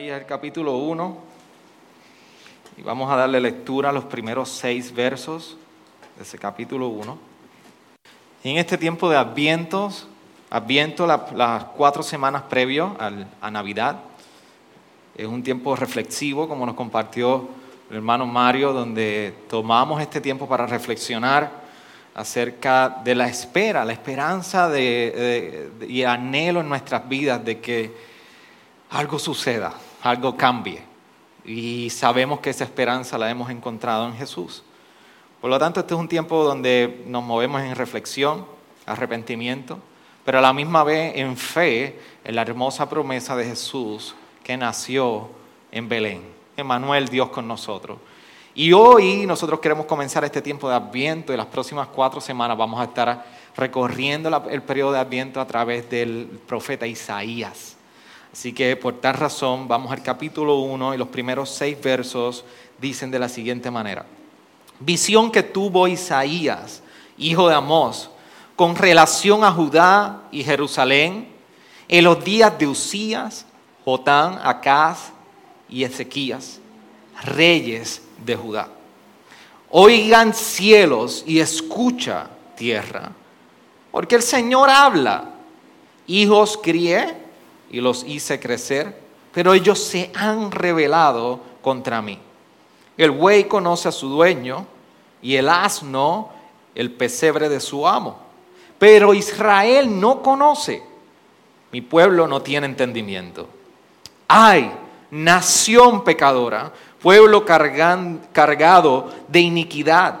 Isaías el capítulo 1 y vamos a darle lectura a los primeros seis versos de ese capítulo 1. En este tiempo de Advientos, Adviento, las cuatro semanas previo a Navidad, es un tiempo reflexivo, como nos compartió el hermano Mario, donde tomamos este tiempo para reflexionar acerca de la espera, la esperanza de, y anhelo en nuestras vidas de que algo suceda, algo cambie. Y sabemos que esa esperanza la hemos encontrado en Jesús. Por lo tanto, este es un tiempo donde nos movemos en reflexión, arrepentimiento, pero a la misma vez en fe en la hermosa promesa de Jesús que nació en Belén. Emanuel, Dios con nosotros. Y hoy nosotros queremos comenzar este tiempo de Adviento y las próximas cuatro semanas vamos a estar recorriendo el periodo de Adviento a través del profeta Isaías. Así que por tal razón vamos al capítulo 1 y los primeros seis versos dicen de la siguiente manera. Visión que tuvo Isaías, hijo de Amós, con relación a Judá y Jerusalén en los días de Usías, Jotán, Acaz y Ezequías, reyes de Judá. Oigan cielos y escucha tierra, porque el Señor habla. Hijos crié y los hice crecer, pero ellos se han rebelado contra mí. El buey conoce a su dueño y el asno el pesebre de su amo. Pero Israel no conoce. Mi pueblo no tiene entendimiento. Ay, nación pecadora, pueblo cargado de iniquidad,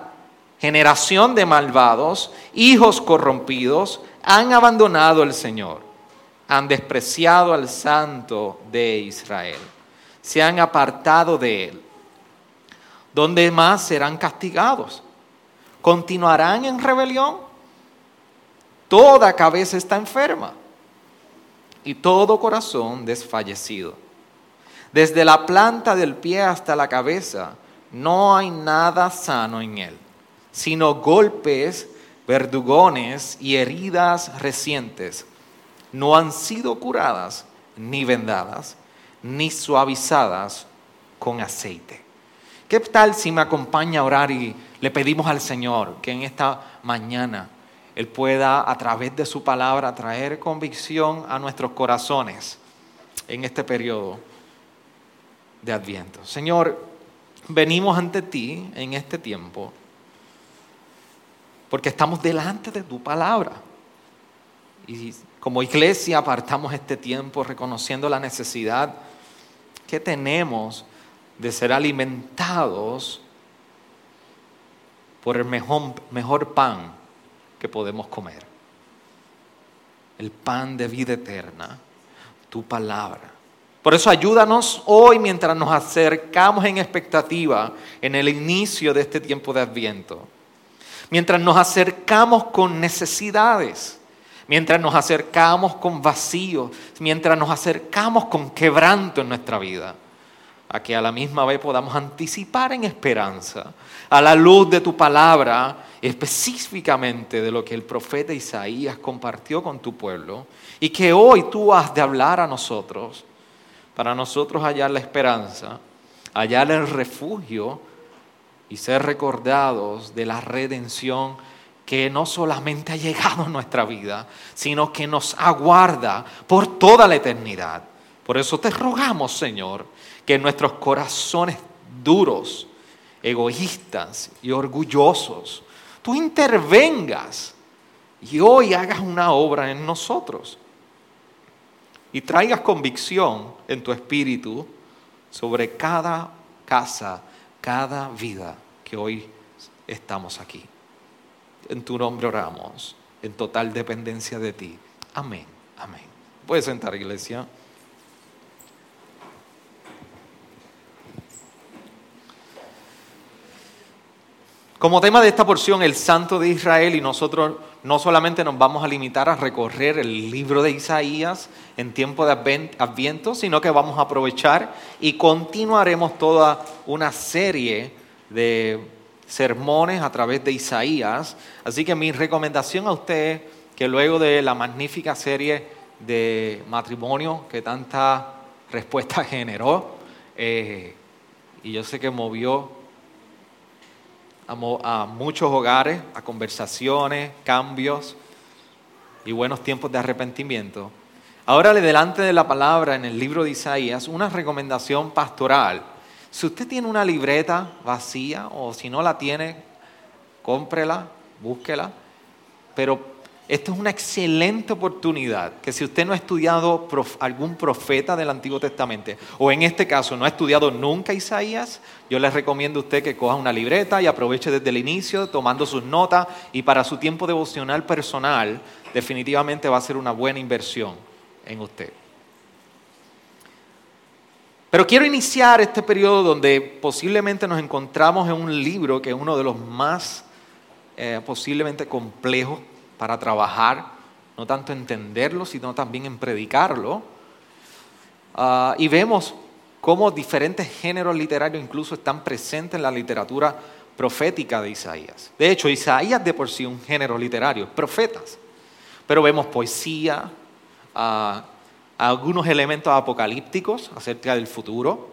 generación de malvados, hijos corrompidos, han abandonado el Señor han despreciado al Santo de Israel, se han apartado de él. ¿Dónde más serán castigados? ¿Continuarán en rebelión? Toda cabeza está enferma y todo corazón desfallecido. Desde la planta del pie hasta la cabeza no hay nada sano en él, sino golpes, verdugones y heridas recientes no han sido curadas, ni vendadas, ni suavizadas con aceite. ¿Qué tal si me acompaña a orar y le pedimos al Señor que en esta mañana Él pueda a través de su palabra traer convicción a nuestros corazones en este periodo de Adviento? Señor, venimos ante ti en este tiempo porque estamos delante de tu palabra. Y como iglesia apartamos este tiempo reconociendo la necesidad que tenemos de ser alimentados por el mejor, mejor pan que podemos comer. El pan de vida eterna, tu palabra. Por eso ayúdanos hoy mientras nos acercamos en expectativa en el inicio de este tiempo de adviento. Mientras nos acercamos con necesidades mientras nos acercamos con vacío, mientras nos acercamos con quebranto en nuestra vida, a que a la misma vez podamos anticipar en esperanza, a la luz de tu palabra, específicamente de lo que el profeta Isaías compartió con tu pueblo, y que hoy tú has de hablar a nosotros, para nosotros hallar la esperanza, hallar el refugio y ser recordados de la redención que no solamente ha llegado a nuestra vida, sino que nos aguarda por toda la eternidad. Por eso te rogamos, Señor, que nuestros corazones duros, egoístas y orgullosos, tú intervengas y hoy hagas una obra en nosotros y traigas convicción en tu espíritu sobre cada casa, cada vida que hoy estamos aquí. En tu nombre oramos, en total dependencia de ti. Amén, amén. Puedes sentar, iglesia. Como tema de esta porción, el Santo de Israel, y nosotros no solamente nos vamos a limitar a recorrer el libro de Isaías en tiempo de Adviento, sino que vamos a aprovechar y continuaremos toda una serie de sermones a través de Isaías. Así que mi recomendación a usted, que luego de la magnífica serie de matrimonio que tanta respuesta generó, eh, y yo sé que movió a, muchos hogares, a conversaciones, cambios y buenos tiempos de arrepentimiento. Ahora le delante de la palabra en el libro de Isaías una recomendación pastoral. Si usted tiene una libreta vacía o si no la tiene, cómprela, búsquela, pero esta es una excelente oportunidad que si usted no ha estudiado algún profeta del Antiguo Testamento, o en este caso no ha estudiado nunca Isaías, yo le recomiendo a usted que coja una libreta y aproveche desde el inicio tomando sus notas y para su tiempo devocional personal definitivamente va a ser una buena inversión en usted. Pero quiero iniciar este periodo donde posiblemente nos encontramos en un libro que es uno de los más eh, posiblemente complejos para trabajar, no tanto entenderlo, sino también en predicarlo. Ah, y vemos cómo diferentes géneros literarios incluso están presentes en la literatura profética de Isaías. De hecho, Isaías de por sí es un género literario, profetas. Pero vemos poesía, ah, algunos elementos apocalípticos acerca del futuro.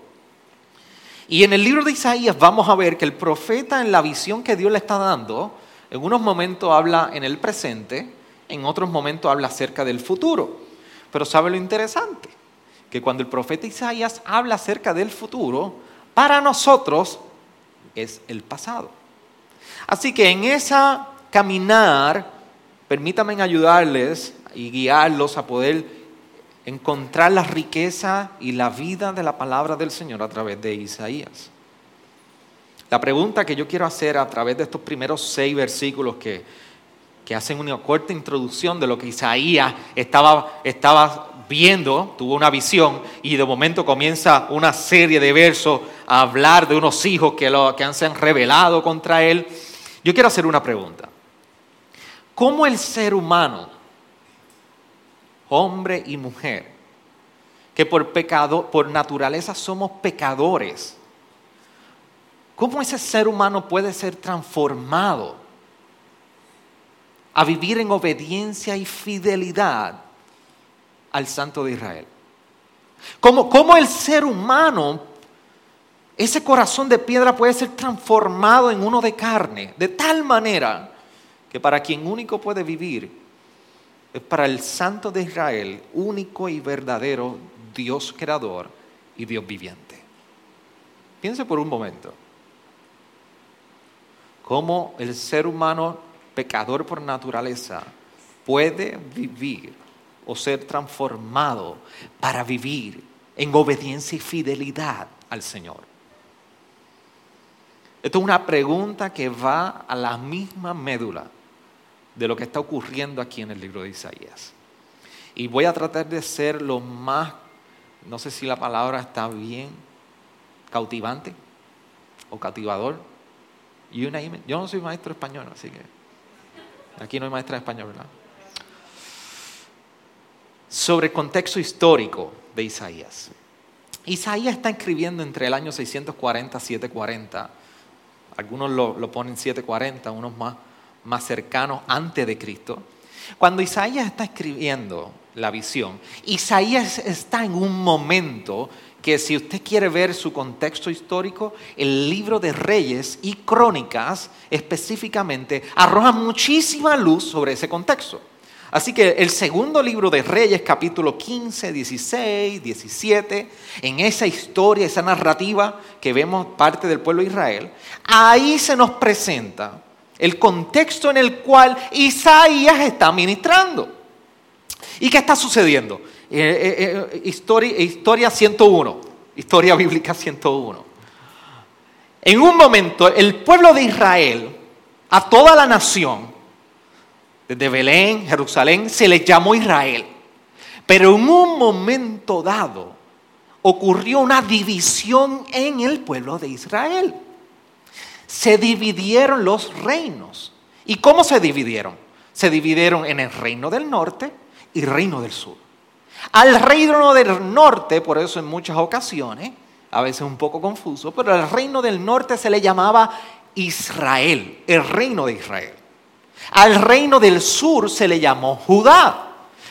Y en el libro de Isaías vamos a ver que el profeta en la visión que Dios le está dando, en unos momentos habla en el presente, en otros momentos habla acerca del futuro. Pero ¿sabe lo interesante? Que cuando el profeta Isaías habla acerca del futuro, para nosotros es el pasado. Así que en esa caminar, permítanme ayudarles y guiarlos a poder encontrar la riqueza y la vida de la palabra del Señor a través de Isaías. La pregunta que yo quiero hacer a través de estos primeros seis versículos que, hacen una corta introducción de lo que Isaías estaba, estaba viendo, tuvo una visión y de momento comienza una serie de versos a hablar de unos hijos que, lo, que se han revelado contra él. Yo quiero hacer una pregunta. ¿Cómo el ser humano, hombre y mujer, que por pecado, por naturaleza somos pecadores, ¿Cómo ese ser humano puede ser transformado a vivir en obediencia y fidelidad al Santo de Israel? ¿Cómo, el ser humano, ese corazón de piedra puede ser transformado en uno de carne, de tal manera que para quien único puede vivir para el Santo de Israel, único y verdadero Dios creador y Dios viviente. Piense por un momento cómo el ser humano pecador por naturaleza puede vivir o ser transformado para vivir en obediencia y fidelidad al Señor. Esto es una pregunta que va a la misma médula de lo que está ocurriendo aquí en el libro de Isaías. Y voy a tratar de ser lo más, no sé si la palabra está bien, cautivante o cautivador, yo no soy maestro español, así que aquí no hay maestra de español, ¿verdad? Sobre el contexto histórico de Isaías. Isaías está escribiendo entre el año 640 y 740. Algunos lo, ponen 740, unos más, más cercanos antes de Cristo. Cuando Isaías está escribiendo la visión, Isaías está en un momento que si usted quiere ver su contexto histórico, el libro de Reyes y Crónicas específicamente arroja muchísima luz sobre ese contexto. Así que el segundo libro de Reyes, capítulo 15, 16, 17, en esa historia, esa narrativa que vemos parte del pueblo de Israel, ahí se nos presenta el contexto en el cual Isaías está ministrando. ¿Y qué está sucediendo? Eh, eh, eh, historia, historia 101, historia bíblica 101. En un momento, el pueblo de Israel, a toda la nación, desde Belén, Jerusalén, se les llamó Israel. Pero en un momento dado ocurrió una división en el pueblo de Israel. Se dividieron los reinos. ¿Y cómo se dividieron? Se dividieron en el reino del norte y reino del sur. Al reino del norte, por eso en muchas ocasiones, a veces un poco confuso, pero al reino del norte se le llamaba Israel, el reino de Israel. Al reino del sur se le llamó Judá.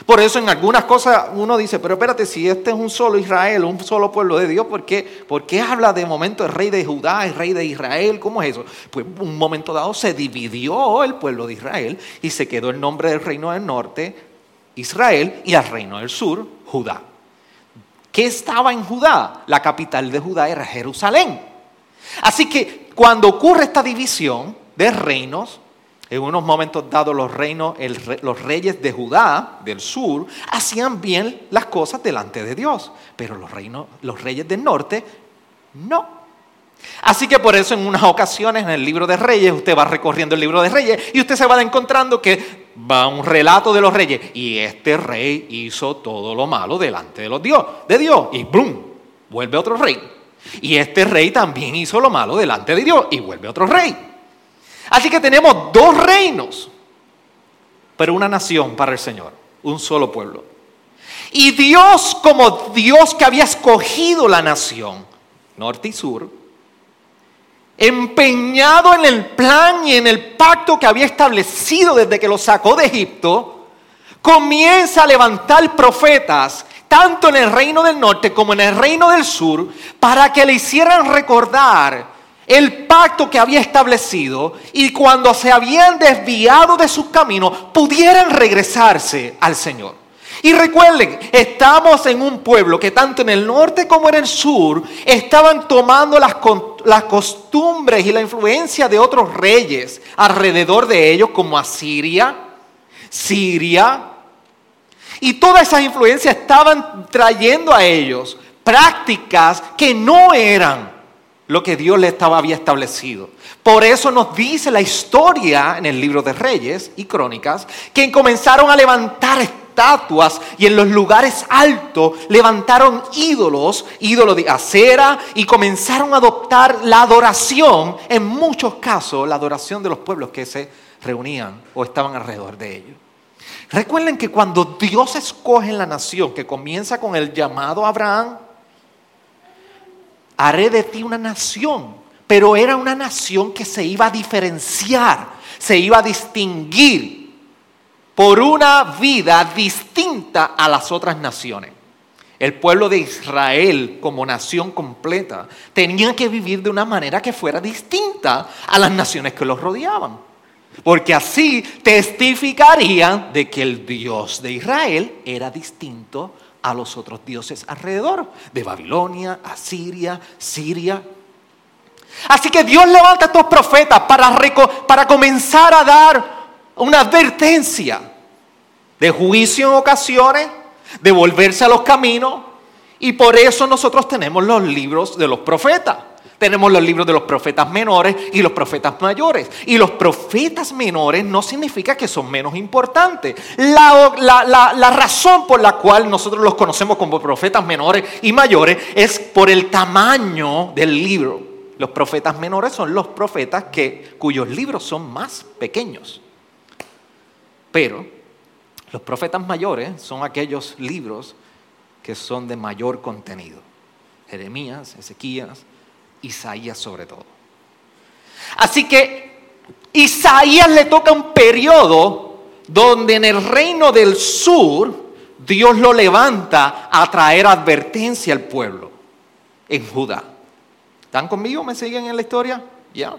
Por eso en algunas cosas uno dice, pero espérate, si este es un solo Israel, un solo pueblo de Dios, ¿por qué, ¿por qué habla de momento el rey de Judá, el rey de Israel? ¿Cómo es eso? Pues un momento dado se dividió el pueblo de Israel y se quedó el nombre del reino del norte, Israel, y al reino del sur, Judá. ¿Qué estaba en Judá? La capital de Judá era Jerusalén. Así que cuando ocurre esta división de reinos, en unos momentos dados los reinos, los reyes de Judá, del sur, hacían bien las cosas delante de Dios, pero los, reinos, los reyes del norte no. Así que por eso en unas ocasiones en el libro de reyes, usted va recorriendo el libro de reyes y usted se va encontrando que va un relato de los reyes y este rey hizo todo lo malo delante de Dios, de Dios y ¡brum! vuelve otro rey. Y este rey también hizo lo malo delante de Dios y vuelve otro rey. Así que tenemos dos reinos, pero una nación para el Señor, un solo pueblo. Y Dios como Dios que había escogido la nación, norte y sur, empeñado en el plan y en el pacto que había establecido desde que lo sacó de Egipto, comienza a levantar profetas, tanto en el reino del norte como en el reino del sur, para que le hicieran recordar el pacto que había establecido y cuando se habían desviado de sus caminos pudieran regresarse al Señor. Y recuerden, estamos en un pueblo que tanto en el norte como en el sur estaban tomando las, las costumbres y la influencia de otros reyes alrededor de ellos como Asiria, Siria. Y todas esas influencias estaban trayendo a ellos prácticas que no eran lo que Dios le estaba, había establecido. Por eso nos dice la historia en el libro de Reyes y Crónicas que comenzaron a levantar estatuas y en los lugares altos levantaron ídolos, ídolos de acera y comenzaron a adoptar la adoración, en muchos casos la adoración de los pueblos que se reunían o estaban alrededor de ellos. Recuerden que cuando Dios escoge en la nación, que comienza con el llamado a Abraham, haré de ti una nación, pero era una nación que se iba a diferenciar, se iba a distinguir por una vida distinta a las otras naciones. El pueblo de Israel como nación completa tenía que vivir de una manera que fuera distinta a las naciones que los rodeaban. Porque así testificarían de que el Dios de Israel era distinto a los otros dioses alrededor, de Babilonia, Asiria, Siria. Así que Dios levanta a estos profetas para, para comenzar a dar una advertencia de juicio en ocasiones, de volverse a los caminos, y por eso nosotros tenemos los libros de los profetas. Tenemos los libros de los profetas menores y los profetas mayores. Y los profetas menores no significa que son menos importantes. La, razón por la cual nosotros los conocemos como profetas menores y mayores es por el tamaño del libro. Los profetas menores son los profetas que, cuyos libros son más pequeños. Pero los profetas mayores son aquellos libros que son de mayor contenido. Jeremías, Ezequías, Isaías sobre todo. Así que Isaías le toca un periodo donde en el reino del sur Dios lo levanta a traer advertencia al pueblo en Judá. ¿Están conmigo? ¿Me siguen en la historia? Ya.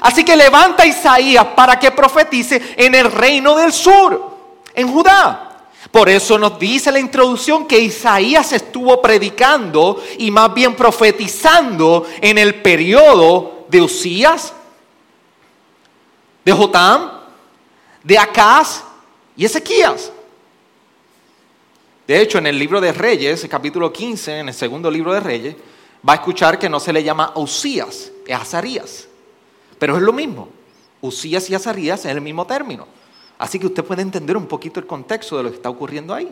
Así que levanta Isaías para que profetice en el reino del sur, en Judá. Por eso nos dice la introducción que Isaías estuvo predicando y más bien profetizando en el periodo de Usías, de Jotam, de Acaz y Ezequías. De hecho, en el libro de Reyes, capítulo 15, en el segundo libro de Reyes, va a escuchar que no se le llama Usías, es Azarías. Pero es lo mismo. Usías y Azarías es el mismo término. Así que usted puede entender un poquito el contexto de lo que está ocurriendo ahí.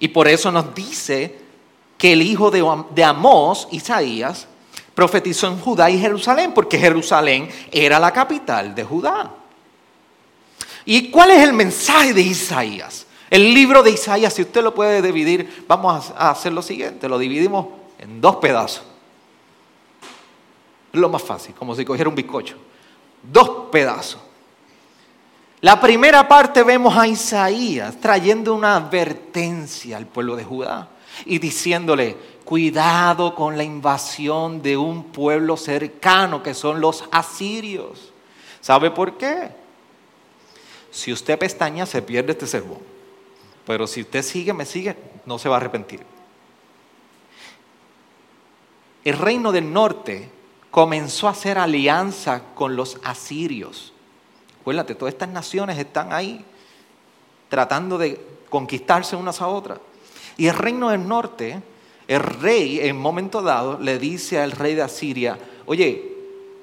Y por eso nos dice que el hijo de, Amós, Isaías, profetizó en Judá y Jerusalén, porque Jerusalén era la capital de Judá. ¿Y cuál es el mensaje de Isaías? El libro de Isaías, si usted lo puede dividir, vamos a hacer lo siguiente, lo dividimos en dos pedazos. Es lo más fácil, como si cogiera un bizcocho. Dos pedazos. La primera parte vemos a Isaías trayendo una advertencia al pueblo de Judá y diciéndole, cuidado con la invasión de un pueblo cercano que son los asirios. ¿Sabe por qué? Si usted pestaña se pierde este sermón. Pero si usted sigue, me sigue, no se va a arrepentir. El reino del norte comenzó a hacer alianza con los asirios. Acuérdate, todas estas naciones están ahí tratando de conquistarse unas a otras. Y el reino del norte, el rey en momento dado le dice al rey de Asiria, oye,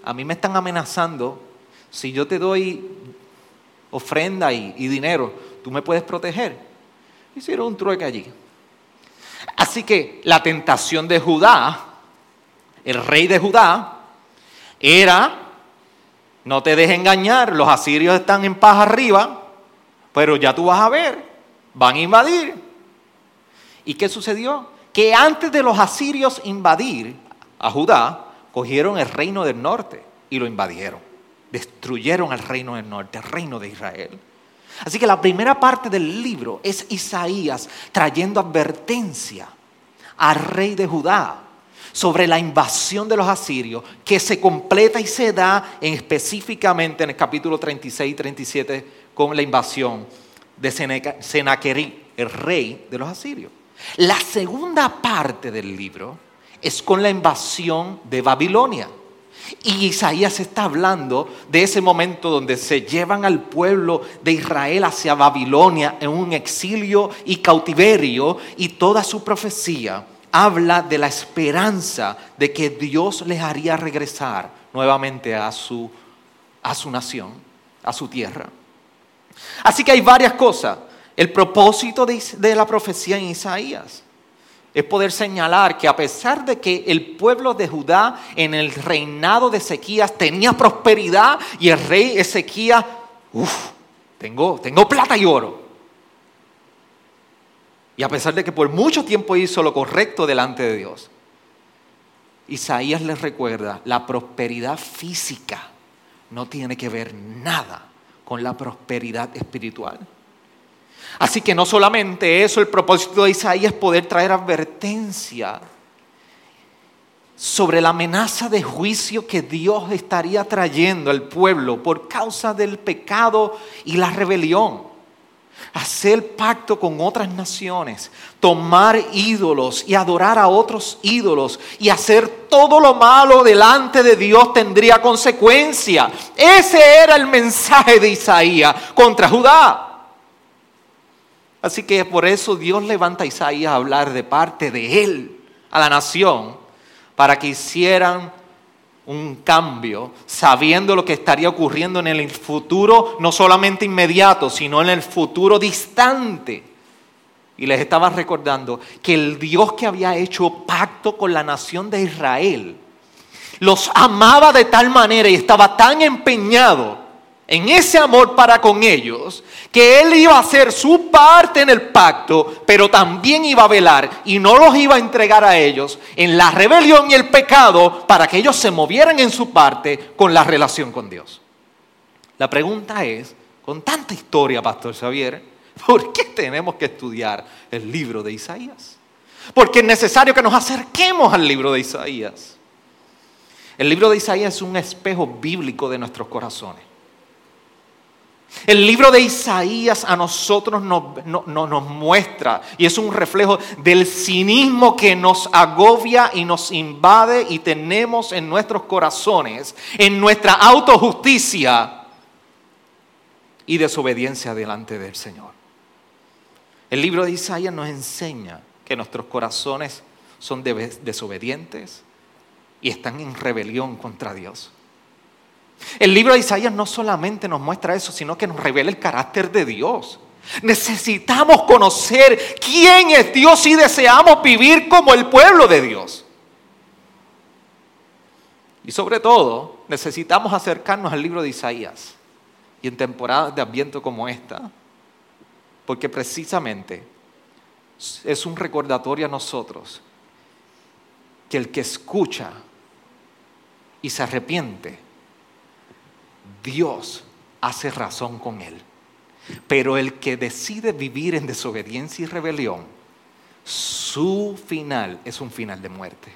a mí me están amenazando, si yo te doy ofrenda y, dinero, tú me puedes proteger. Hicieron un trueque allí. Así que la tentación de Judá, el rey de Judá, era, no te dejes engañar, los asirios están en paz arriba, pero ya tú vas a ver, van a invadir. ¿Y qué sucedió? Que antes de los asirios invadir a Judá, cogieron el reino del norte y lo invadieron. Destruyeron el reino del norte, el reino de Israel. Así que la primera parte del libro es Isaías trayendo advertencia al rey de Judá sobre la invasión de los asirios que se completa y se da en, específicamente en el capítulo 36 y 37 con la invasión de Senaquerí, el rey de los asirios. La segunda parte del libro es con la invasión de Babilonia. Y Isaías está hablando de ese momento donde se llevan al pueblo de Israel hacia Babilonia en un exilio y cautiverio y toda su profecía habla de la esperanza de que Dios les haría regresar nuevamente a su, a su nación, a su tierra. Así que hay varias cosas. El propósito de, la profecía en Isaías es poder señalar que a pesar de que el pueblo de Judá en el reinado de Ezequías tenía prosperidad y el rey Ezequías, uff, tengo, tengo plata y oro. Y a pesar de que por mucho tiempo hizo lo correcto delante de Dios, Isaías les recuerda, la prosperidad física no tiene que ver nada con la prosperidad espiritual. Así que no solamente eso, el propósito de Isaías es poder traer advertencia sobre la amenaza de juicio que Dios estaría trayendo al pueblo por causa del pecado y la rebelión. Hacer pacto con otras naciones, tomar ídolos y adorar a otros ídolos y hacer todo lo malo delante de Dios tendría consecuencia. Ese era el mensaje de Isaías contra Judá. Así que por eso Dios levanta a Isaías a hablar de parte de él a la nación para que hicieran un cambio, sabiendo lo que estaría ocurriendo en el futuro, no solamente inmediato, sino en el futuro distante. Y les estaba recordando que el Dios que había hecho pacto con la nación de Israel, los amaba de tal manera y estaba tan empeñado en ese amor para con ellos, que Él iba a hacer su parte en el pacto, pero también iba a velar y no los iba a entregar a ellos en la rebelión y el pecado para que ellos se movieran en su parte con la relación con Dios. La pregunta es, con tanta historia, Pastor Xavier, ¿por qué tenemos que estudiar el libro de Isaías? Porque es necesario que nos acerquemos al libro de Isaías. El libro de Isaías es un espejo bíblico de nuestros corazones. El libro de Isaías a nosotros nos, nos, muestra y es un reflejo del cinismo que nos agobia y nos invade y tenemos en nuestros corazones, en nuestra autojusticia y desobediencia delante del Señor. El libro de Isaías nos enseña que nuestros corazones son desobedientes y están en rebelión contra Dios. El libro de Isaías no solamente nos muestra eso, sino que nos revela el carácter de Dios. Necesitamos conocer quién es Dios y deseamos vivir como el pueblo de Dios. Y sobre todo, necesitamos acercarnos al libro de Isaías. Y en temporadas de ambiente como esta, porque precisamente es un recordatorio a nosotros que el que escucha y se arrepiente, Dios hace razón con él. Pero el que decide vivir en desobediencia y rebelión, su final es un final de muerte.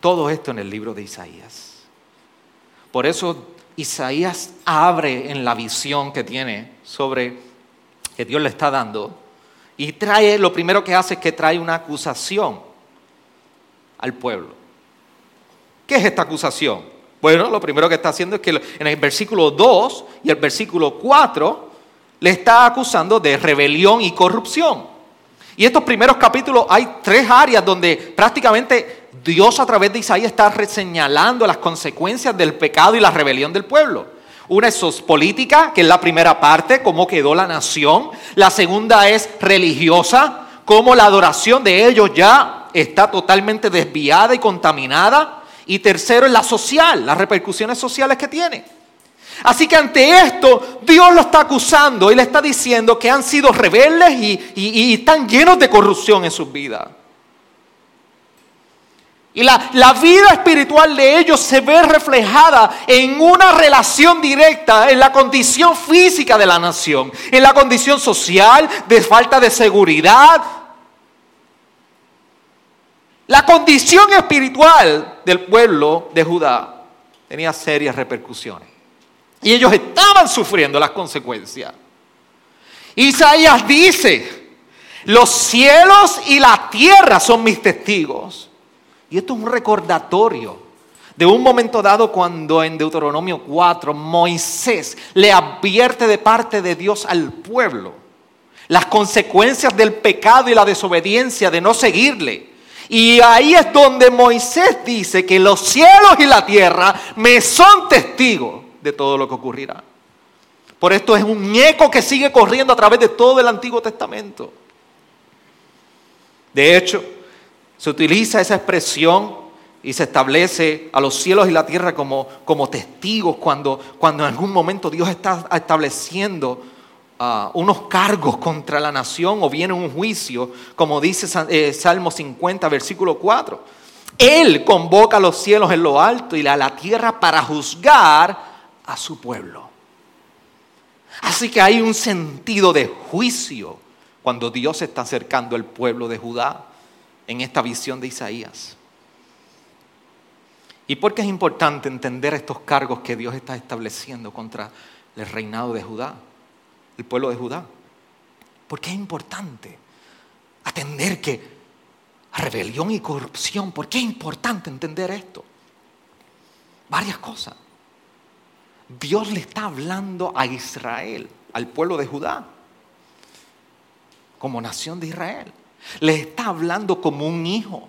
Todo esto en el libro de Isaías. Por eso Isaías abre en la visión que tiene sobre que Dios le está dando y trae, lo primero que hace es que trae una acusación al pueblo. ¿Qué es esta acusación? Bueno, lo primero que está haciendo es que en el versículo 2 y el versículo 4 le está acusando de rebelión y corrupción. Y estos primeros capítulos hay tres áreas donde prácticamente Dios a través de Isaías está reseñalando las consecuencias del pecado y la rebelión del pueblo. Una es política, que es la primera parte, cómo quedó la nación. La segunda es religiosa, cómo la adoración de ellos ya está totalmente desviada y contaminada. Y tercero es la social, las repercusiones sociales que tiene. Así que ante esto, Dios lo está acusando y le está diciendo que han sido rebeldes y, están llenos de corrupción en sus vidas. Y la, la, vida espiritual de ellos se ve reflejada en una relación directa en la condición física de la nación, en la condición social, de falta de seguridad. La condición espiritual del pueblo de Judá tenía serias repercusiones. Y ellos estaban sufriendo las consecuencias. Isaías dice, los cielos y la tierra son mis testigos. Y esto es un recordatorio de un momento dado cuando en Deuteronomio 4 Moisés le advierte de parte de Dios al pueblo las consecuencias del pecado y la desobediencia de no seguirle. Y ahí es donde Moisés dice que los cielos y la tierra me son testigos de todo lo que ocurrirá. Por esto es un eco que sigue corriendo a través de todo el Antiguo Testamento. De hecho, se utiliza esa expresión y se establece a los cielos y la tierra como, como testigos cuando, cuando en algún momento Dios está estableciendo unos cargos contra la nación o viene un juicio, como dice eh, Salmo 50, versículo 4. Él convoca a los cielos en lo alto y a la tierra para juzgar a su pueblo. Así que hay un sentido de juicio cuando Dios está acercando al pueblo de Judá en esta visión de Isaías. ¿Y por qué es importante entender estos cargos que Dios está estableciendo contra el reinado de Judá, el pueblo de Judá? ¿Por qué es importante atender que rebelión y corrupción, ¿por qué es importante entender esto? Varias cosas. Dios le está hablando a Israel, al pueblo de Judá, como nación de Israel. Le está hablando como un hijo.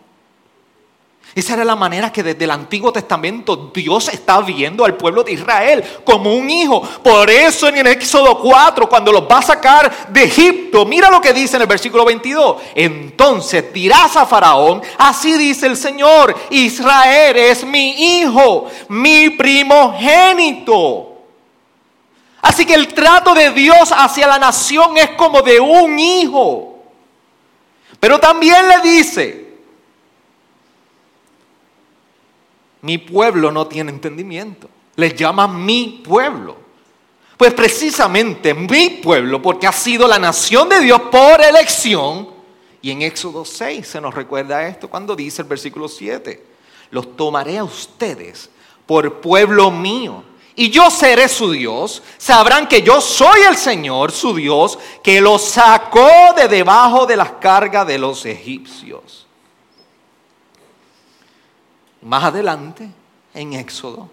Esa era la manera que desde el Antiguo Testamento Dios está viendo al pueblo de Israel como un hijo. Por eso en el Éxodo 4, cuando los va a sacar de Egipto, mira lo que dice en el versículo 22. Entonces dirás a Faraón, así dice el Señor, Israel es mi hijo, mi primogénito. Así que el trato de Dios hacia la nación es como de un hijo. Pero también le dice, mi pueblo no tiene entendimiento. Les llama mi pueblo. Pues precisamente mi pueblo, porque ha sido la nación de Dios por elección. Y en Éxodo 6 se nos recuerda esto cuando dice el versículo 7, los tomaré a ustedes por pueblo mío. Y yo seré su Dios. Sabrán que yo soy el Señor, su Dios, que los sacó de debajo de las cargas de los egipcios. Más adelante, en Éxodo,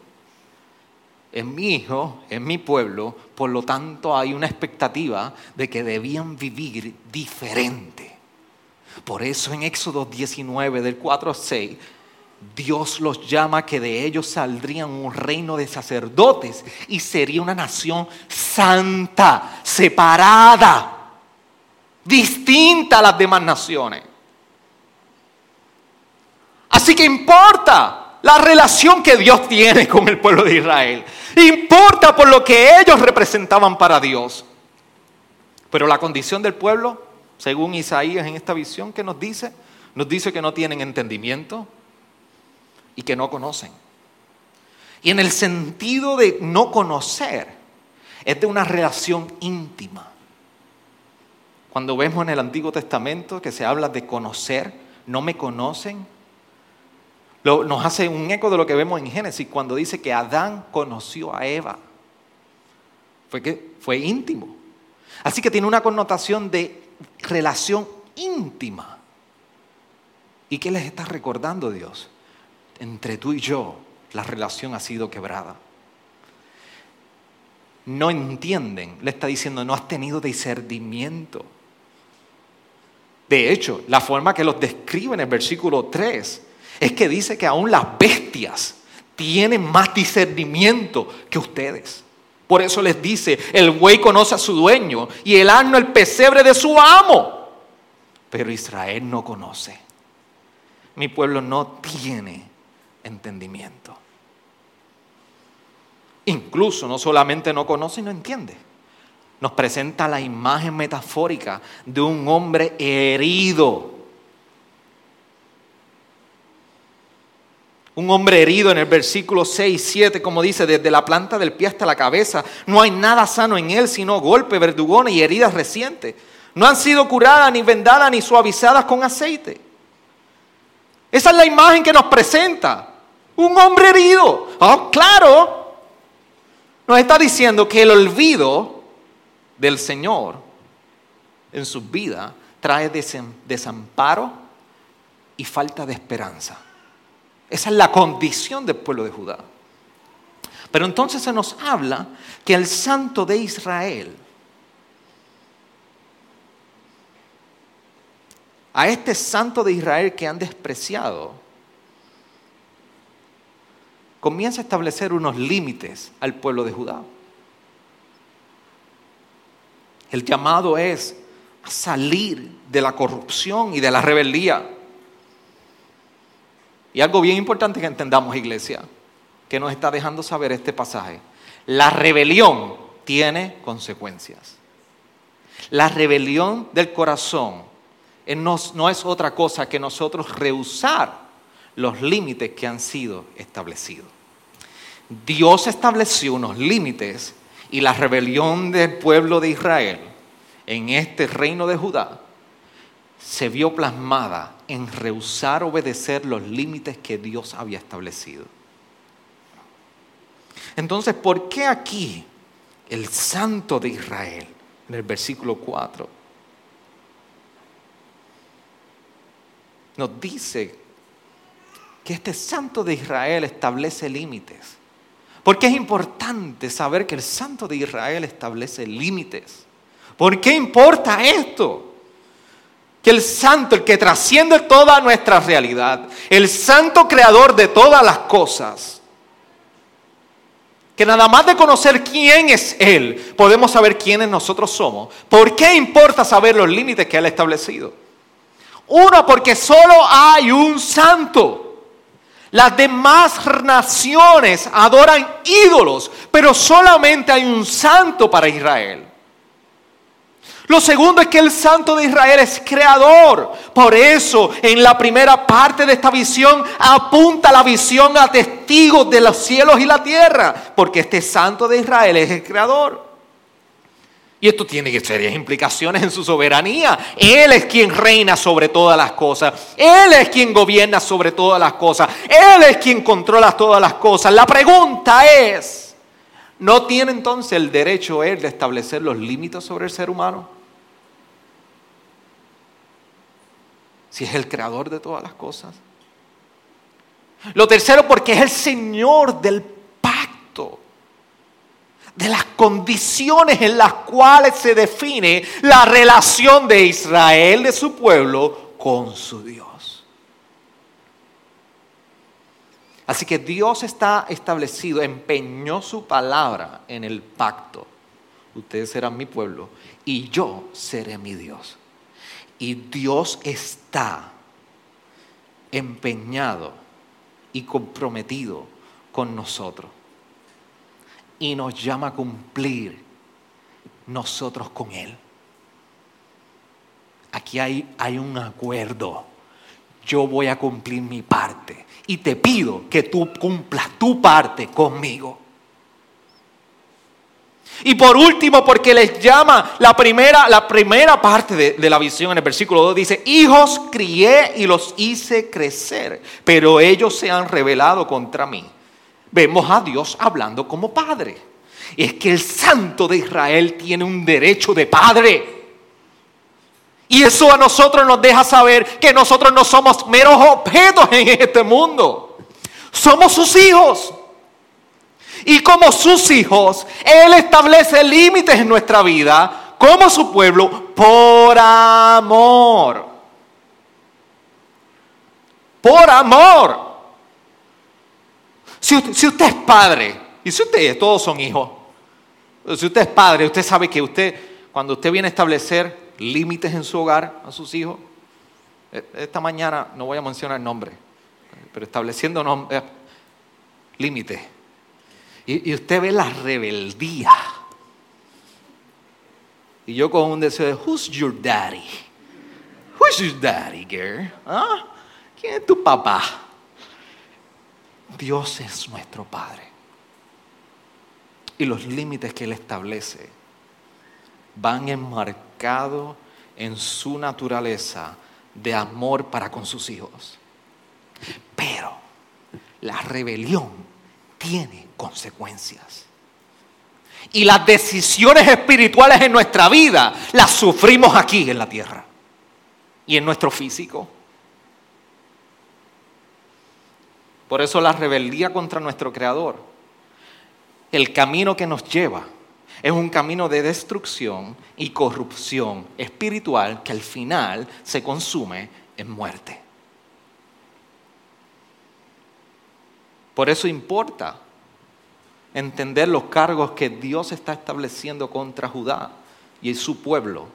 es mi hijo, es mi pueblo, por lo tanto hay una expectativa de que debían vivir diferente. Por eso en Éxodo 19, del 4 a 6, Dios los llama que de ellos saldrían un reino de sacerdotes y sería una nación santa, separada, distinta a las demás naciones. Así que importa la relación que Dios tiene con el pueblo de Israel. Importa por lo que ellos representaban para Dios. Pero la condición del pueblo, según Isaías en esta visión que nos dice, nos dice que no tienen entendimiento y que no conocen. Y en el sentido de no conocer, es de una relación íntima. Cuando vemos en el Antiguo Testamento que se habla de conocer, no me conocen, nos hace un eco de lo que vemos en Génesis cuando dice que Adán conoció a Eva. Fue que fue íntimo. Así que tiene una connotación de relación íntima. ¿Y qué les está recordando Dios? Entre tú y yo, la relación ha sido quebrada. No entienden, le está diciendo, no has tenido discernimiento. De hecho, la forma que los describe en el versículo 3 es que dice que aún las bestias tienen más discernimiento que ustedes. Por eso les dice, el buey conoce a su dueño y el asno el pesebre de su amo. Pero Israel no conoce. Mi pueblo no tiene entendimiento. Incluso no solamente no conoce y no entiende. Nos presenta la imagen metafórica de un hombre herido Un hombre herido en el versículo 6, 7, como dice, desde la planta del pie hasta la cabeza. No hay nada sano en él, sino golpes, verdugones y heridas recientes. No han sido curadas, ni vendadas, ni suavizadas con aceite. Esa es la imagen que nos presenta. Un hombre herido. Oh, claro. Nos está diciendo que el olvido del Señor en su vida trae desamparo y falta de esperanza. Esa es la condición del pueblo de Judá. Pero entonces se nos habla que el santo de Israel, a este santo de Israel que han despreciado, comienza a establecer unos límites al pueblo de Judá. El llamado es a salir de la corrupción y de la rebeldía. Y algo bien importante que entendamos, iglesia, que nos está dejando saber este pasaje. La rebelión tiene consecuencias. La rebelión del corazón no es otra cosa que nosotros rehusar los límites que han sido establecidos. Dios estableció unos límites y la rebelión del pueblo de Israel en este reino de Judá se vio plasmada en rehusar obedecer los límites que Dios había establecido. Entonces, ¿por qué aquí el santo de Israel, en el versículo 4, nos dice que este santo de Israel establece límites? ¿Por qué es importante saber que el santo de Israel establece límites? ¿Por qué importa esto? El santo, el que trasciende toda nuestra realidad, el santo creador de todas las cosas, que nada más de conocer quién es Él, podemos saber quiénes nosotros somos. ¿Por qué importa saber los límites que Él ha establecido? Uno, porque solo hay un santo. Las demás naciones adoran ídolos, pero solamente hay un santo para Israel. Lo segundo es que el Santo de Israel es creador. Por eso, en la primera parte de esta visión, apunta la visión a testigos de los cielos y la tierra. Porque este Santo de Israel es el creador. Y esto tiene serias implicaciones en su soberanía. Él es quien reina sobre todas las cosas. Él es quien gobierna sobre todas las cosas. Él es quien controla todas las cosas. La pregunta es, ¿no tiene entonces el derecho él de establecer los límites sobre el ser humano? Si es el creador de todas las cosas. Lo tercero, porque es el Señor del pacto, de las condiciones en las cuales se define la relación de Israel, de su pueblo, con su Dios. Así que Dios está establecido, empeñó su palabra en el pacto. Ustedes serán mi pueblo y yo seré mi Dios. Y Dios está empeñado y comprometido con nosotros. Y nos llama a cumplir nosotros con Él. Aquí hay, hay un acuerdo. Yo voy a cumplir mi parte. Y te pido que tú cumplas tu parte conmigo. Y por último, porque les llama la primera, la primera parte de, la visión en el versículo 2 dice, hijos crié y los hice crecer, pero ellos se han rebelado contra mí. Vemos a Dios hablando como padre. Es que el santo de Israel tiene un derecho de padre. Y eso a nosotros nos deja saber que nosotros no somos meros objetos en este mundo. Somos sus hijos. Y como sus hijos, Él establece límites en nuestra vida, como su pueblo, por amor. Por amor. Si usted, es padre, y si ustedes todos son hijos, si usted es padre, usted sabe que usted, cuando usted viene a establecer límites en su hogar a sus hijos, e, esta mañana no voy a mencionar nombre, pero estableciendo eh, límites y, usted ve la rebeldía. Y yo con un deseo de, who's your daddy? Who's your daddy, girl? ¿Ah? ¿Quién es tu papá? Dios es nuestro Padre. Y los límites que Él establece van enmarcados en su naturaleza de amor para con sus hijos. Pero la rebelión tiene consecuencias. Y las decisiones espirituales en nuestra vida las sufrimos aquí en la tierra y en nuestro físico. Por eso la rebeldía contra nuestro Creador, el camino que nos lleva, es un camino de destrucción y corrupción espiritual que al final se consume en muerte. Por eso importa entender los cargos que Dios está estableciendo contra Judá y su pueblo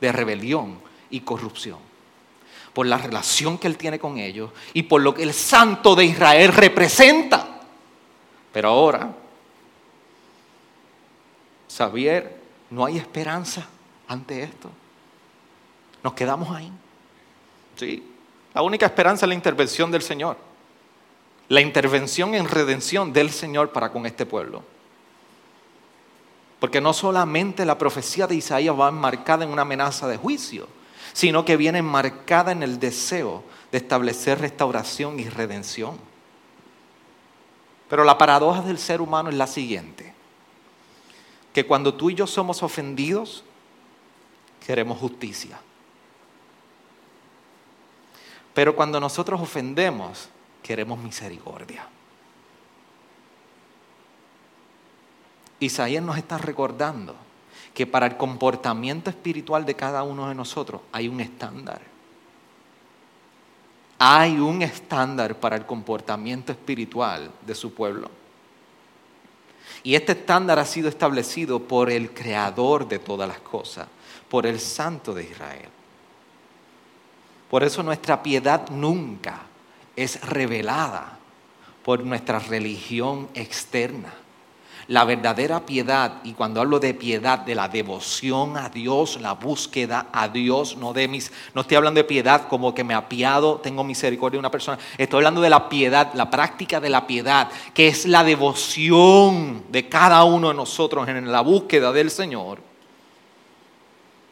de rebelión y corrupción. Por la relación que Él tiene con ellos y por lo que el santo de Israel representa. Pero ahora, Xavier, no hay esperanza ante esto. Nos quedamos ahí. Sí, la única esperanza es la intervención del Señor la intervención en redención del Señor para con este pueblo. Porque no solamente la profecía de Isaías va enmarcada en una amenaza de juicio, sino que viene enmarcada en el deseo de establecer restauración y redención. Pero la paradoja del ser humano es la siguiente, que cuando tú y yo somos ofendidos, queremos justicia. Pero cuando nosotros ofendemos, queremos misericordia. Isaías nos está recordando que para el comportamiento espiritual de cada uno de nosotros hay un estándar. Hay un estándar para el comportamiento espiritual de su pueblo. Y este estándar ha sido establecido por el creador de todas las cosas, por el santo de Israel. Por eso nuestra piedad nunca es revelada por nuestra religión externa. La verdadera piedad, y cuando hablo de piedad, de la devoción a Dios, la búsqueda a Dios, no de mis, no estoy hablando de piedad como que me apiado, tengo misericordia de una persona, estoy hablando de la piedad, la práctica de la piedad, que es la devoción de cada uno de nosotros en la búsqueda del Señor,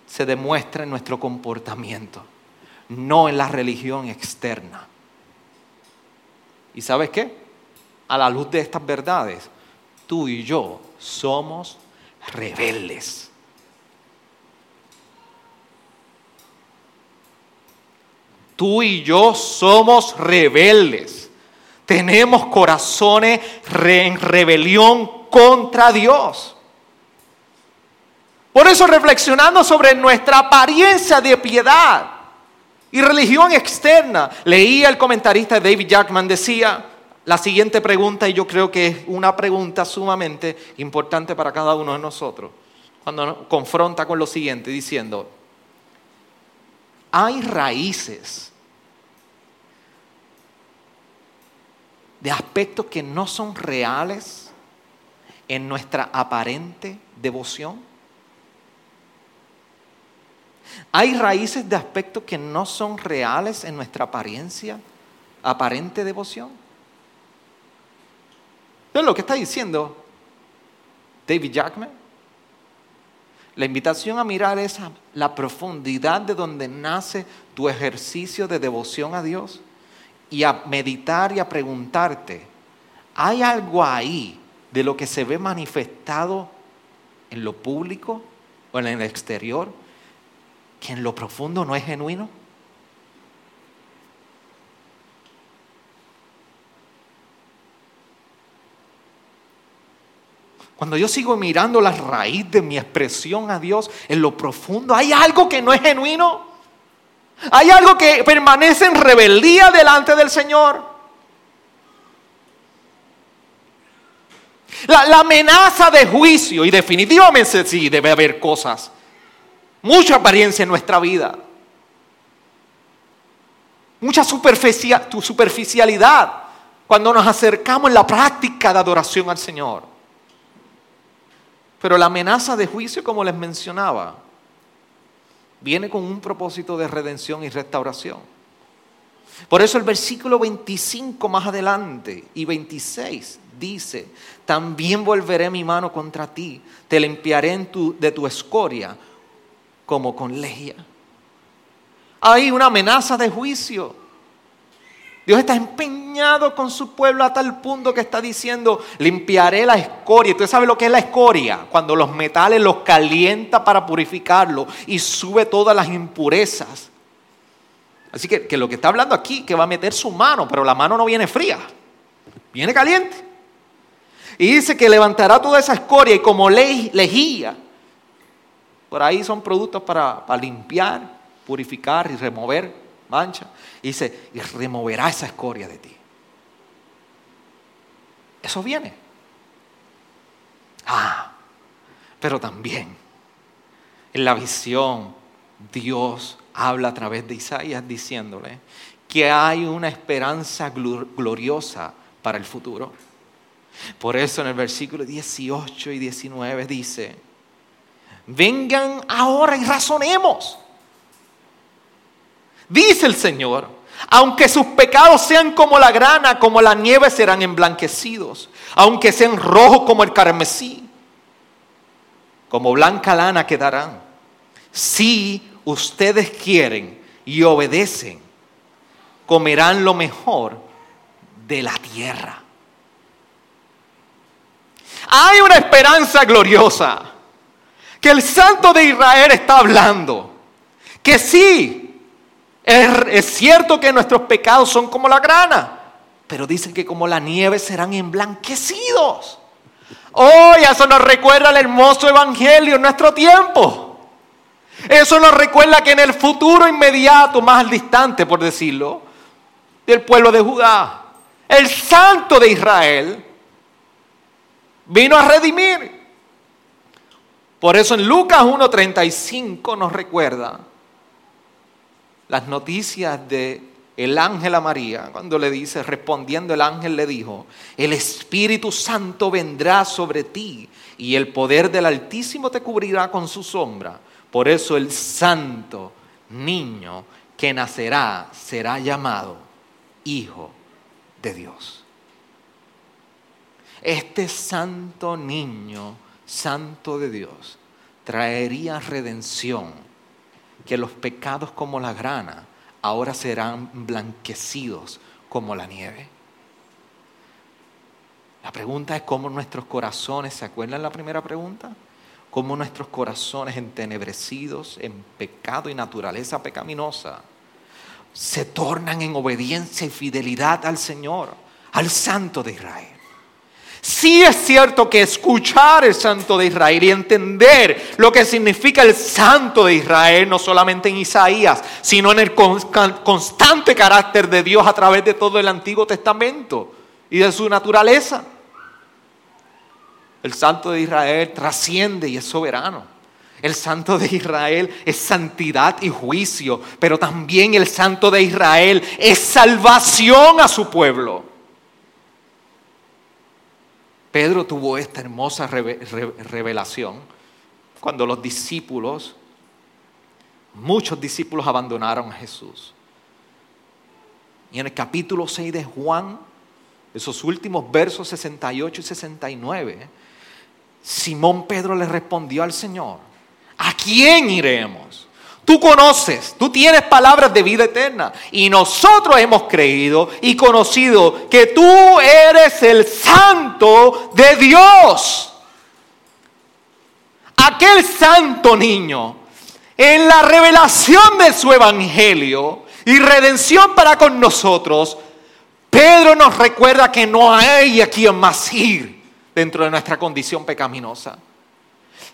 se demuestra en nuestro comportamiento, no en la religión externa. ¿Y sabes qué? A la luz de estas verdades, tú y yo somos rebeldes. Tú y yo somos rebeldes. Tenemos corazones en rebelión contra Dios. Por eso reflexionando sobre nuestra apariencia de piedad, y religión externa. Leía el comentarista David Jackman, decía la siguiente pregunta, y yo creo que es una pregunta sumamente importante para cada uno de nosotros, cuando confronta con lo siguiente, diciendo, hay raíces de aspectos que no son reales en nuestra aparente devoción? ¿Hay raíces de aspectos que no son reales en nuestra apariencia, aparente devoción? ¿Es lo que está diciendo David Jackman? La invitación a mirar es la profundidad de donde nace tu ejercicio de devoción a Dios y a meditar y a preguntarte, ¿hay algo ahí de lo que se ve manifestado en lo público o en el exterior que en lo profundo no es genuino? Cuando yo sigo mirando la raíz de mi expresión a Dios en lo profundo, hay algo que no es genuino. Hay algo que permanece en rebeldía delante del Señor. La, amenaza de juicio, y definitivamente sí, debe haber cosas, mucha apariencia en nuestra vida, mucha superficialidad cuando nos acercamos en la práctica de adoración al Señor. Pero la amenaza de juicio, como les mencionaba, viene con un propósito de redención y restauración. Por eso el versículo 25 más adelante y 26 dice, también volveré mi mano contra ti, te limpiaré de tu escoria como con lejía. Hay una amenaza de juicio. Dios está empeñado con su pueblo a tal punto que está diciendo, limpiaré la escoria. ¿Usted sabe lo que es la escoria? Cuando los metales los calienta para purificarlo y sube todas las impurezas. Así que, que lo que está hablando aquí, que va a meter su mano, pero la mano no viene fría, viene caliente. Y dice que levantará toda esa escoria y como lejía, por ahí son productos para, para limpiar, purificar y remover mancha. Y dice, y removerá esa escoria de ti. Eso viene. Ah, pero también en la visión Dios habla a través de Isaías diciéndole que hay una esperanza gloriosa para el futuro. Por eso en el versículo 18 y 19 dice, vengan ahora y razonemos. Dice el Señor, aunque sus pecados sean como la grana, como la nieve serán emblanquecidos, aunque sean rojos como el carmesí, como blanca lana quedarán. Si ustedes quieren y obedecen, comerán lo mejor de la tierra. Hay una esperanza gloriosa que el Santo de Israel está hablando, que sí, es, cierto que nuestros pecados son como la grana, pero dicen que como la nieve serán emblanquecidos. Oh, eso nos recuerda el hermoso evangelio en nuestro tiempo. Eso nos recuerda que en el futuro inmediato, más distante, por decirlo, del pueblo de Judá, el santo de Israel vino a redimir. Por eso en Lucas 1.35 nos recuerda las noticias de el ángel a María, cuando le dice, respondiendo el ángel le dijo, el Espíritu Santo vendrá sobre ti y el poder del Altísimo te cubrirá con su sombra. Por eso el santo niño que nacerá será llamado Hijo de Dios. Este santo niño, santo de Dios, traería redención que los pecados como la grana ahora serán blanquecidos como la nieve. La pregunta es cómo nuestros corazones, ¿se acuerdan la primera pregunta? Cómo nuestros corazones entenebrecidos en pecado y naturaleza pecaminosa se tornan en obediencia y fidelidad al Señor, al Santo de Israel. Sí es cierto que escuchar el Santo de Israel y entender lo que significa el Santo de Israel, no solamente en Isaías, sino en el constante carácter de Dios a través de todo el Antiguo Testamento y de su naturaleza. El Santo de Israel trasciende y es soberano. El Santo de Israel es santidad y juicio, pero también el Santo de Israel es salvación a su pueblo. Pedro tuvo esta hermosa revelación cuando los discípulos, muchos discípulos abandonaron a Jesús. Y en el capítulo 6 de Juan, esos últimos versos 68 y 69, Simón Pedro le respondió al Señor, ¿a quién iremos? Tú conoces, tú tienes palabras de vida eterna. Y nosotros hemos creído y conocido que tú eres el santo de Dios. Aquel santo niño, en la revelación de su evangelio y redención para con nosotros, Pedro nos recuerda que no hay a quien más ir dentro de nuestra condición pecaminosa.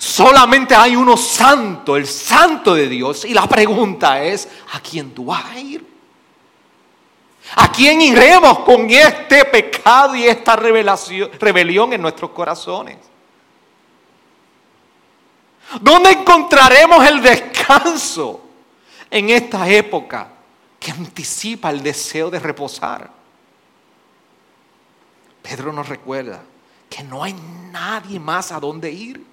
Solamente hay uno santo, el santo de Dios. Y la pregunta es, ¿a quién tú vas a ir? ¿A quién iremos con este pecado y esta rebelión en nuestros corazones? ¿Dónde encontraremos el descanso en esta época que anticipa el deseo de reposar? Pedro nos recuerda que no hay nadie más a dónde ir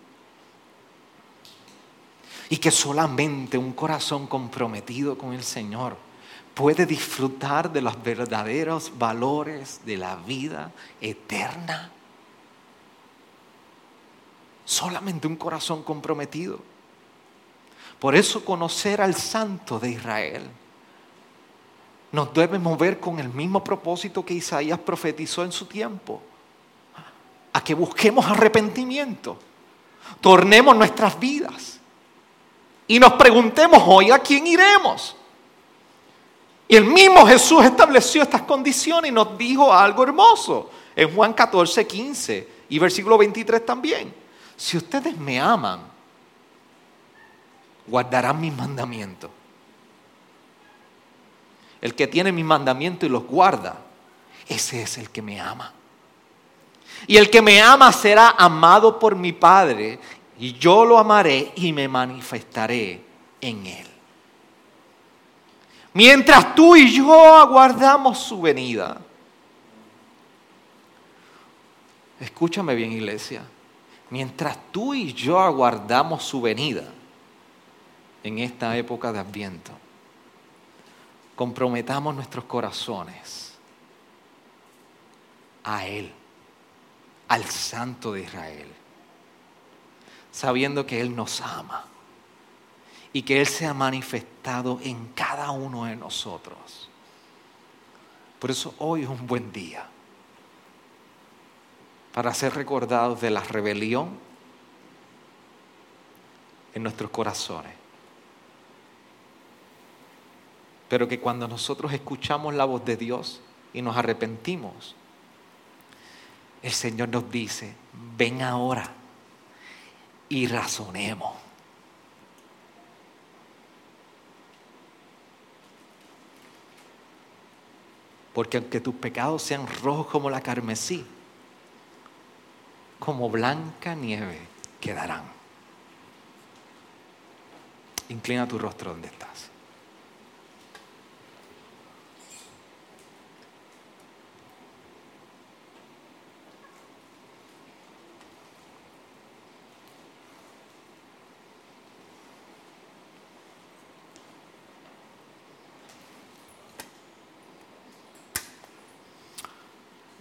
y que solamente un corazón comprometido con el Señor puede disfrutar de los verdaderos valores de la vida eterna. Solamente un corazón comprometido. Por eso conocer al Santo de Israel nos debe mover con el mismo propósito que Isaías profetizó en su tiempo, a que busquemos arrepentimiento, tornemos nuestras vidas y nos preguntemos hoy a quién iremos. Y el mismo Jesús estableció estas condiciones y nos dijo algo hermoso en Juan 14, 15 y versículo 23 también. Si ustedes me aman, guardarán mis mandamientos. El que tiene mis mandamientos y los guarda, ese es el que me ama. Y el que me ama será amado por mi Padre y yo lo amaré y me manifestaré en él. Mientras tú y yo aguardamos su venida. Escúchame bien, iglesia. Mientras tú y yo aguardamos su venida en esta época de Adviento, comprometamos nuestros corazones a Él, al Santo de Israel sabiendo que Él nos ama y que Él se ha manifestado en cada uno de nosotros. Por eso hoy es un buen día para ser recordados de la rebelión en nuestros corazones. Pero que cuando nosotros escuchamos la voz de Dios y nos arrepentimos, el Señor nos dice, ven ahora y razonemos. Porque aunque tus pecados sean rojos como la carmesí, como blanca nieve quedarán. Inclina tu rostro donde estás.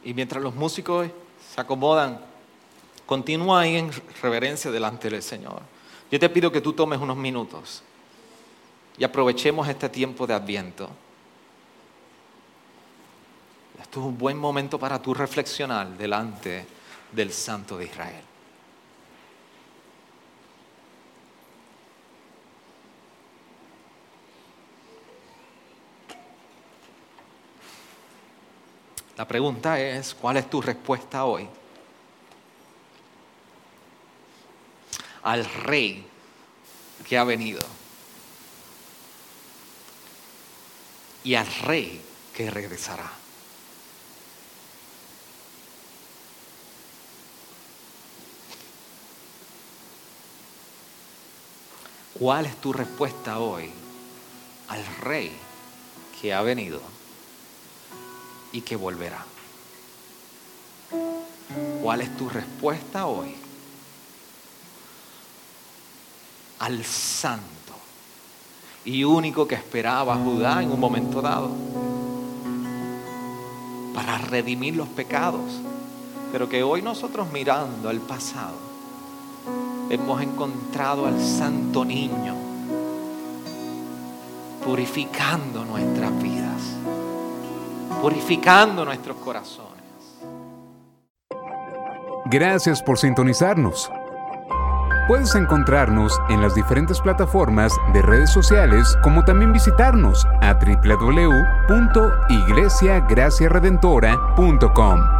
Y mientras los músicos se acomodan, continúa ahí en reverencia delante del Señor. Yo te pido que tú tomes unos minutos y aprovechemos este tiempo de adviento. Esto es un buen momento para tú reflexionar delante del Santo de Israel. La pregunta es, ¿cuál es tu respuesta hoy? Al rey que ha venido y al rey que regresará. ¿Cuál es tu respuesta hoy al rey que ha venido? Y que volverá. ¿Cuál es tu respuesta hoy? Al santo y único que esperaba Judá en un momento dado para redimir los pecados, pero que hoy nosotros mirando al pasado hemos encontrado al santo niño purificando nuestras vidas, purificando nuestros corazones. Gracias por sintonizarnos. Puedes encontrarnos en las diferentes plataformas de redes sociales como también visitarnos a www.iglesiagraciaredentora.com.